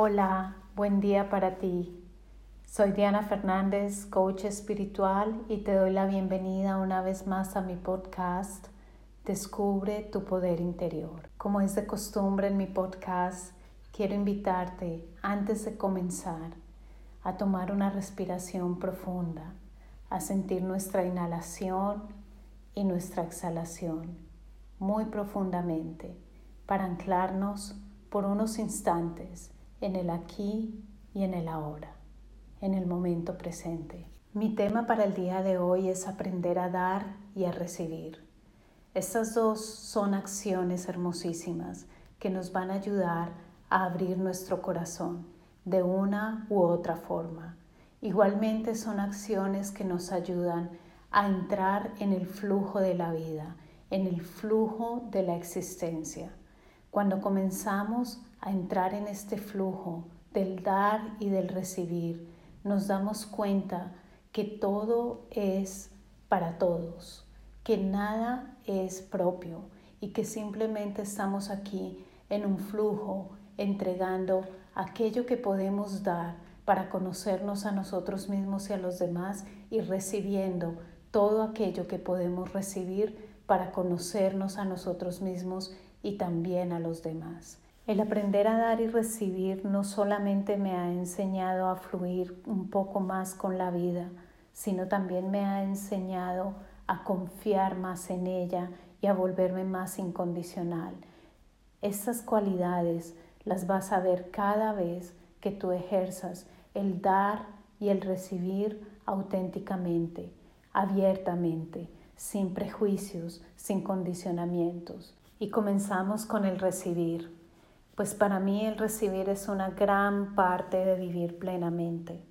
Hola, buen día para ti. Soy Diana Fernández, coach espiritual, y te doy la bienvenida una vez más a mi podcast Descubre tu poder interior. Como es de costumbre en mi podcast, quiero invitarte antes de comenzar a tomar una respiración profunda, a sentir nuestra inhalación y nuestra exhalación muy profundamente para anclarnos por unos instantes en el aquí y en el ahora, en el momento presente. Mi tema para el día de hoy es aprender a dar y a recibir. Estas dos son acciones hermosísimas que nos van a ayudar a abrir nuestro corazón de una u otra forma. Igualmente son acciones que nos ayudan a entrar en el flujo de la vida, en el flujo de la existencia. Cuando comenzamos a entrar en este flujo del dar y del recibir, nos damos cuenta que todo es para todos, que nada es propio y que simplemente estamos aquí en un flujo entregando aquello que podemos dar para conocernos a nosotros mismos y a los demás y recibiendo todo aquello que podemos recibir para conocernos a nosotros mismos y también a los demás. El aprender a dar y recibir no solamente me ha enseñado a fluir un poco más con la vida, sino también me ha enseñado a confiar más en ella y a volverme más incondicional. Estas cualidades las vas a ver cada vez que tú ejerzas el dar y el recibir auténticamente, abiertamente, sin prejuicios, sin condicionamientos. Y comenzamos con el recibir pues para mí el recibir es una gran parte de vivir plenamente.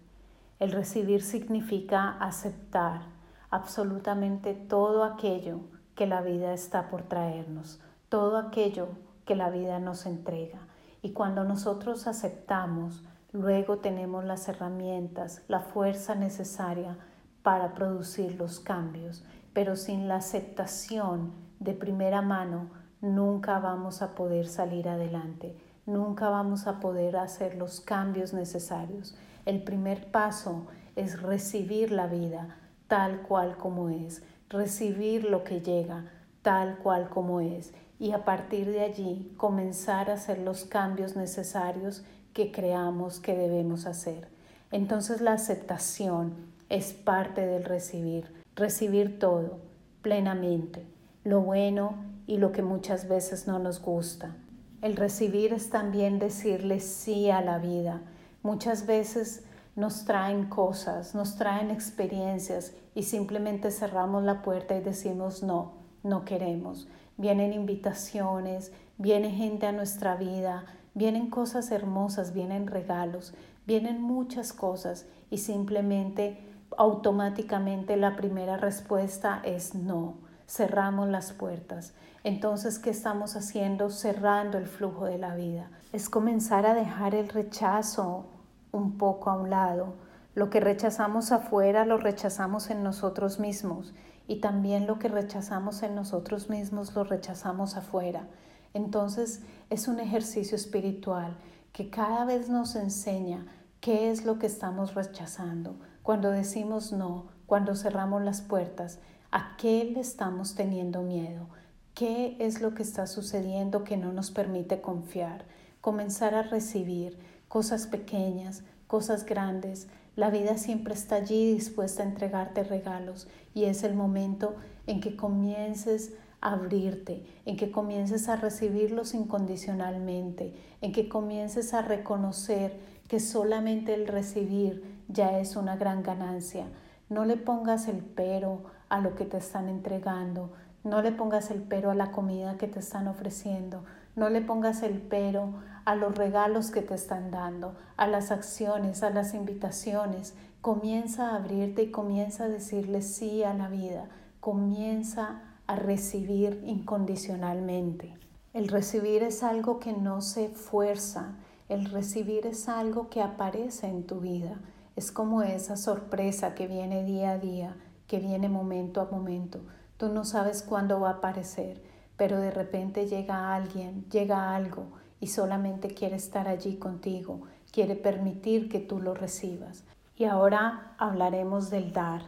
El recibir significa aceptar absolutamente todo aquello que la vida está por traernos, todo aquello que la vida nos entrega. Y cuando nosotros aceptamos, luego tenemos las herramientas, la fuerza necesaria para producir los cambios. Pero sin la aceptación de primera mano, nunca vamos a poder salir adelante, nunca vamos a poder hacer los cambios necesarios. El primer paso es recibir la vida tal cual como es, recibir lo que llega tal cual como es y a partir de allí comenzar a hacer los cambios necesarios que creamos que debemos hacer. Entonces la aceptación es parte del recibir, recibir todo plenamente, lo bueno y lo que muchas veces no nos gusta. El recibir es también decirle sí a la vida. Muchas veces nos traen cosas, nos traen experiencias y simplemente cerramos la puerta y decimos no, no queremos. Vienen invitaciones, viene gente a nuestra vida, vienen cosas hermosas, vienen regalos, vienen muchas cosas y simplemente automáticamente la primera respuesta es no cerramos las puertas. Entonces, ¿qué estamos haciendo? Cerrando el flujo de la vida. Es comenzar a dejar el rechazo un poco a un lado. Lo que rechazamos afuera lo rechazamos en nosotros mismos y también lo que rechazamos en nosotros mismos lo rechazamos afuera. Entonces es un ejercicio espiritual que cada vez nos enseña qué es lo que estamos rechazando. Cuando decimos no, cuando cerramos las puertas, ¿A qué le estamos teniendo miedo? ¿Qué es lo que está sucediendo que no nos permite confiar? Comenzar a recibir cosas pequeñas, cosas grandes. La vida siempre está allí dispuesta a entregarte regalos y es el momento en que comiences a abrirte, en que comiences a recibirlos incondicionalmente, en que comiences a reconocer que solamente el recibir ya es una gran ganancia. No le pongas el pero a lo que te están entregando. No le pongas el pero a la comida que te están ofreciendo. No le pongas el pero a los regalos que te están dando, a las acciones, a las invitaciones. Comienza a abrirte y comienza a decirle sí a la vida. Comienza a recibir incondicionalmente. El recibir es algo que no se fuerza. El recibir es algo que aparece en tu vida. Es como esa sorpresa que viene día a día que viene momento a momento. Tú no sabes cuándo va a aparecer, pero de repente llega alguien, llega algo y solamente quiere estar allí contigo, quiere permitir que tú lo recibas. Y ahora hablaremos del dar.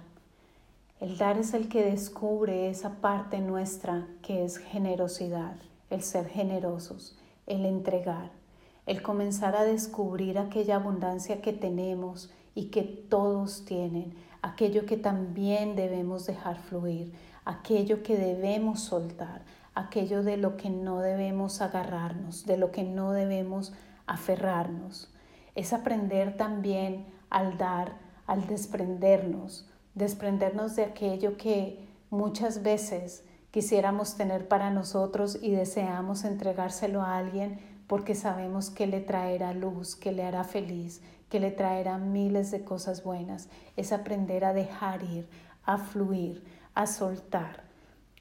El dar es el que descubre esa parte nuestra que es generosidad, el ser generosos, el entregar, el comenzar a descubrir aquella abundancia que tenemos y que todos tienen, aquello que también debemos dejar fluir, aquello que debemos soltar, aquello de lo que no debemos agarrarnos, de lo que no debemos aferrarnos. Es aprender también al dar, al desprendernos, desprendernos de aquello que muchas veces quisiéramos tener para nosotros y deseamos entregárselo a alguien porque sabemos que le traerá luz, que le hará feliz, que le traerá miles de cosas buenas. Es aprender a dejar ir, a fluir, a soltar.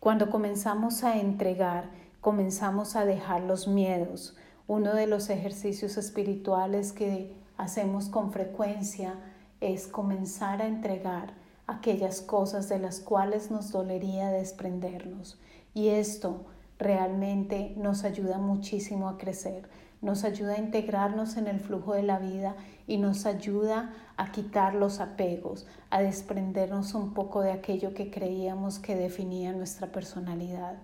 Cuando comenzamos a entregar, comenzamos a dejar los miedos. Uno de los ejercicios espirituales que hacemos con frecuencia es comenzar a entregar aquellas cosas de las cuales nos dolería desprendernos. Y esto realmente nos ayuda muchísimo a crecer, nos ayuda a integrarnos en el flujo de la vida y nos ayuda a quitar los apegos, a desprendernos un poco de aquello que creíamos que definía nuestra personalidad.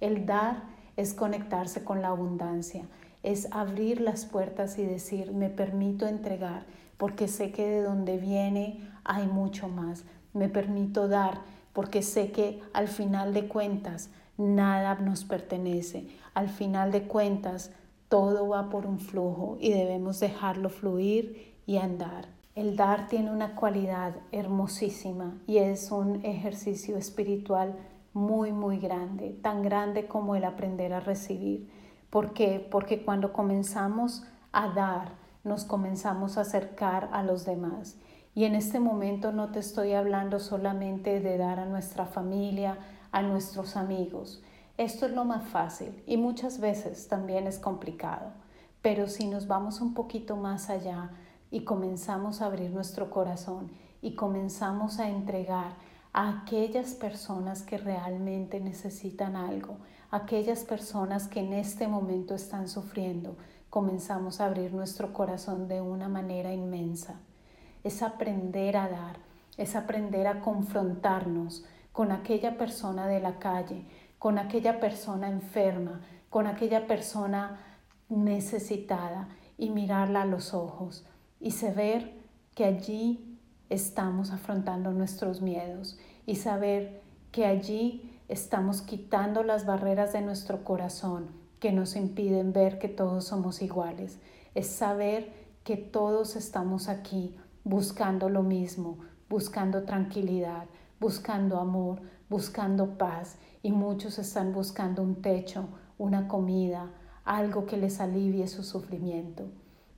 El dar es conectarse con la abundancia, es abrir las puertas y decir, me permito entregar, porque sé que de donde viene hay mucho más. Me permito dar, porque sé que al final de cuentas nada nos pertenece. Al final de cuentas todo va por un flujo y debemos dejarlo fluir y andar. El dar tiene una cualidad hermosísima y es un ejercicio espiritual muy, muy grande, tan grande como el aprender a recibir. ¿Por qué? Porque cuando comenzamos a dar, nos comenzamos a acercar a los demás. Y en este momento no te estoy hablando solamente de dar a nuestra familia, a nuestros amigos. Esto es lo más fácil y muchas veces también es complicado, pero si nos vamos un poquito más allá y comenzamos a abrir nuestro corazón y comenzamos a entregar a aquellas personas que realmente necesitan algo, aquellas personas que en este momento están sufriendo, comenzamos a abrir nuestro corazón de una manera inmensa. Es aprender a dar, es aprender a confrontarnos con aquella persona de la calle, con aquella persona enferma, con aquella persona necesitada y mirarla a los ojos y saber que allí estamos afrontando nuestros miedos y saber que allí estamos quitando las barreras de nuestro corazón que nos impiden ver que todos somos iguales. Es saber que todos estamos aquí buscando lo mismo, buscando tranquilidad, buscando amor, buscando paz y muchos están buscando un techo, una comida, algo que les alivie su sufrimiento.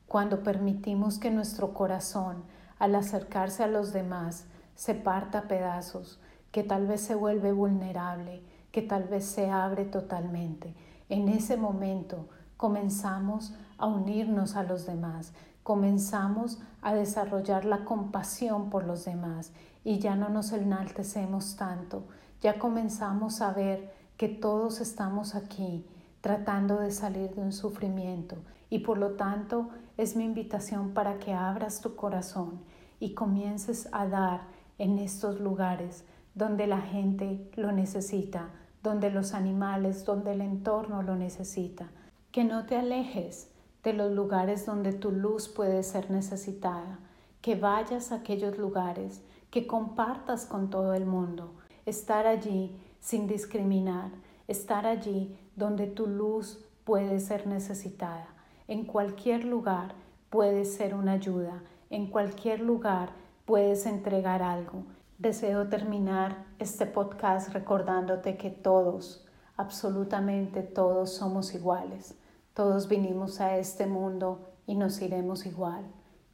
Cuando permitimos que nuestro corazón, al acercarse a los demás, se parta a pedazos, que tal vez se vuelve vulnerable, que tal vez se abre totalmente, en ese momento comenzamos a unirnos a los demás, comenzamos a desarrollar la compasión por los demás y ya no nos enaltecemos tanto, ya comenzamos a ver que todos estamos aquí tratando de salir de un sufrimiento. Y por lo tanto es mi invitación para que abras tu corazón y comiences a dar en estos lugares donde la gente lo necesita, donde los animales, donde el entorno lo necesita. Que no te alejes de los lugares donde tu luz puede ser necesitada, que vayas a aquellos lugares, que compartas con todo el mundo, estar allí sin discriminar, estar allí donde tu luz puede ser necesitada. En cualquier lugar puedes ser una ayuda, en cualquier lugar puedes entregar algo. Deseo terminar este podcast recordándote que todos, absolutamente todos somos iguales. Todos vinimos a este mundo y nos iremos igual,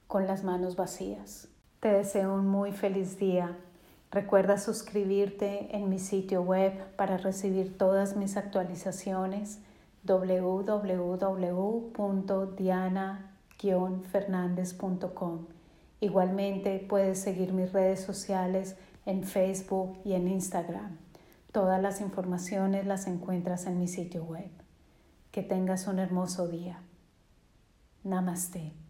con las manos vacías. Te deseo un muy feliz día. Recuerda suscribirte en mi sitio web para recibir todas mis actualizaciones www.diana-fernandez.com. Igualmente puedes seguir mis redes sociales en Facebook y en Instagram. Todas las informaciones las encuentras en mi sitio web. Que tengas un hermoso día. Namaste.